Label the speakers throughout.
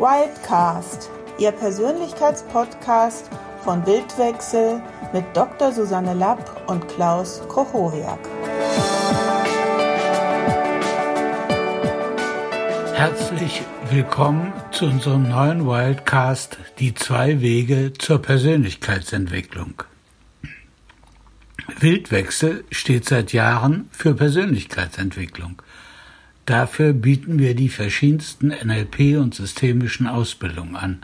Speaker 1: Wildcast, Ihr Persönlichkeitspodcast von Bildwechsel mit Dr. Susanne Lapp und Klaus Kochoriak.
Speaker 2: Herzlich willkommen zu unserem neuen Wildcast Die zwei Wege zur Persönlichkeitsentwicklung. Wildwechsel steht seit Jahren für Persönlichkeitsentwicklung. Dafür bieten wir die verschiedensten NLP und systemischen Ausbildungen an.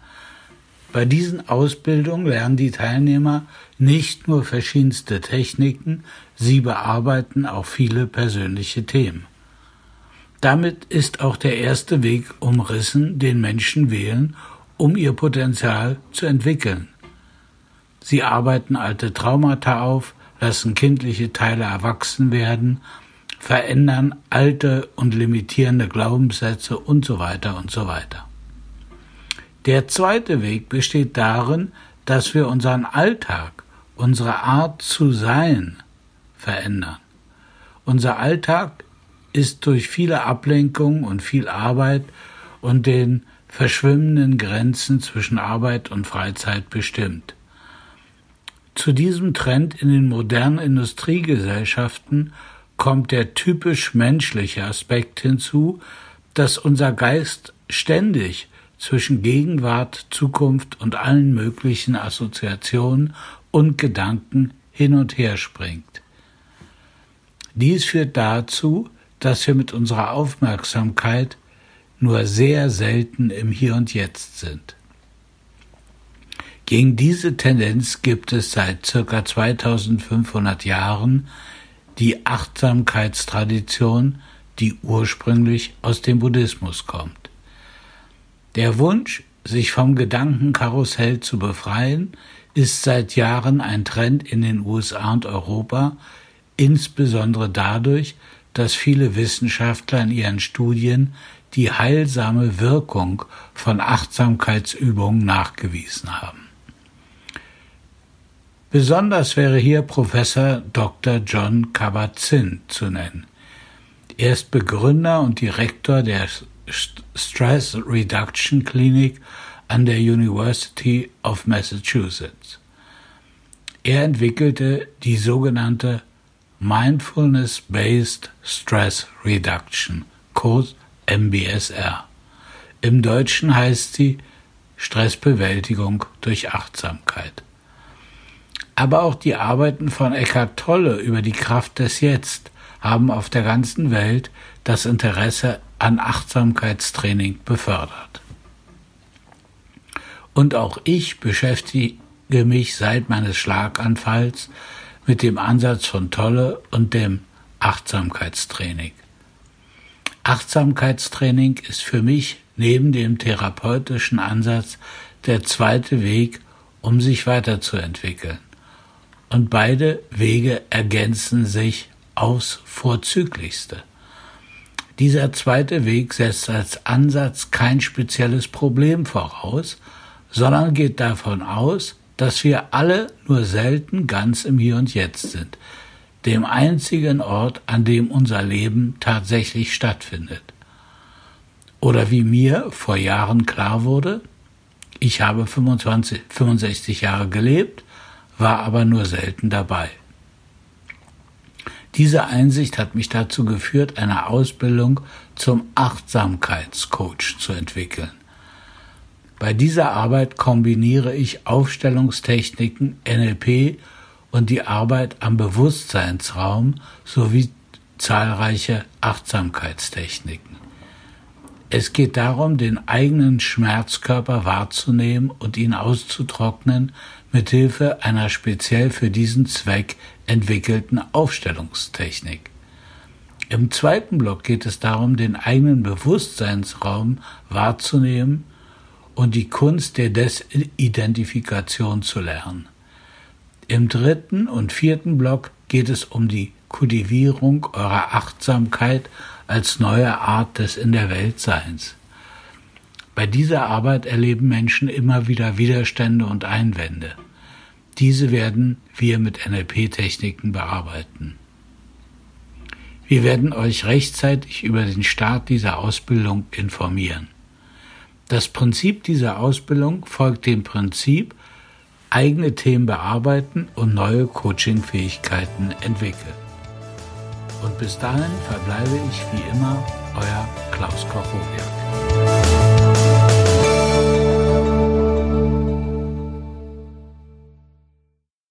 Speaker 2: Bei diesen Ausbildungen lernen die Teilnehmer nicht nur verschiedenste Techniken, sie bearbeiten auch viele persönliche Themen. Damit ist auch der erste Weg umrissen, den Menschen wählen, um ihr Potenzial zu entwickeln. Sie arbeiten alte Traumata auf, lassen kindliche Teile erwachsen werden verändern alte und limitierende Glaubenssätze und so weiter und so weiter. Der zweite Weg besteht darin, dass wir unseren Alltag, unsere Art zu sein verändern. Unser Alltag ist durch viele Ablenkungen und viel Arbeit und den verschwimmenden Grenzen zwischen Arbeit und Freizeit bestimmt. Zu diesem Trend in den modernen Industriegesellschaften kommt der typisch menschliche Aspekt hinzu, dass unser Geist ständig zwischen Gegenwart, Zukunft und allen möglichen Assoziationen und Gedanken hin und her springt. Dies führt dazu, dass wir mit unserer Aufmerksamkeit nur sehr selten im Hier und Jetzt sind. Gegen diese Tendenz gibt es seit circa 2500 Jahren die Achtsamkeitstradition, die ursprünglich aus dem Buddhismus kommt. Der Wunsch, sich vom Gedankenkarussell zu befreien, ist seit Jahren ein Trend in den USA und Europa, insbesondere dadurch, dass viele Wissenschaftler in ihren Studien die heilsame Wirkung von Achtsamkeitsübungen nachgewiesen haben. Besonders wäre hier Professor Dr. John Kabat-Zinn zu nennen. Er ist Begründer und Direktor der Stress Reduction Clinic an der University of Massachusetts. Er entwickelte die sogenannte Mindfulness-Based Stress Reduction, kurz MBSR. Im Deutschen heißt sie Stressbewältigung durch Achtsamkeit aber auch die Arbeiten von Eckhart Tolle über die Kraft des Jetzt haben auf der ganzen Welt das Interesse an Achtsamkeitstraining befördert. Und auch ich beschäftige mich seit meines Schlaganfalls mit dem Ansatz von Tolle und dem Achtsamkeitstraining. Achtsamkeitstraining ist für mich neben dem therapeutischen Ansatz der zweite Weg, um sich weiterzuentwickeln und beide Wege ergänzen sich aufs vorzüglichste. Dieser zweite Weg setzt als Ansatz kein spezielles Problem voraus, sondern geht davon aus, dass wir alle nur selten ganz im Hier und Jetzt sind, dem einzigen Ort, an dem unser Leben tatsächlich stattfindet. Oder wie mir vor Jahren klar wurde, ich habe 25, 65 Jahre gelebt, war aber nur selten dabei. Diese Einsicht hat mich dazu geführt, eine Ausbildung zum Achtsamkeitscoach zu entwickeln. Bei dieser Arbeit kombiniere ich Aufstellungstechniken, NLP und die Arbeit am Bewusstseinsraum sowie zahlreiche Achtsamkeitstechniken. Es geht darum, den eigenen Schmerzkörper wahrzunehmen und ihn auszutrocknen, mithilfe einer speziell für diesen Zweck entwickelten Aufstellungstechnik. Im zweiten Block geht es darum, den eigenen Bewusstseinsraum wahrzunehmen und die Kunst der Desidentifikation zu lernen. Im dritten und vierten Block geht es um die Kultivierung eurer Achtsamkeit als neue Art des In der Welt Seins. Bei dieser Arbeit erleben Menschen immer wieder Widerstände und Einwände. Diese werden wir mit NLP-Techniken bearbeiten. Wir werden euch rechtzeitig über den Start dieser Ausbildung informieren. Das Prinzip dieser Ausbildung folgt dem Prinzip eigene Themen bearbeiten und neue Coaching-Fähigkeiten entwickeln. Und bis dahin verbleibe ich wie immer euer Klaus Koch-Hobiak.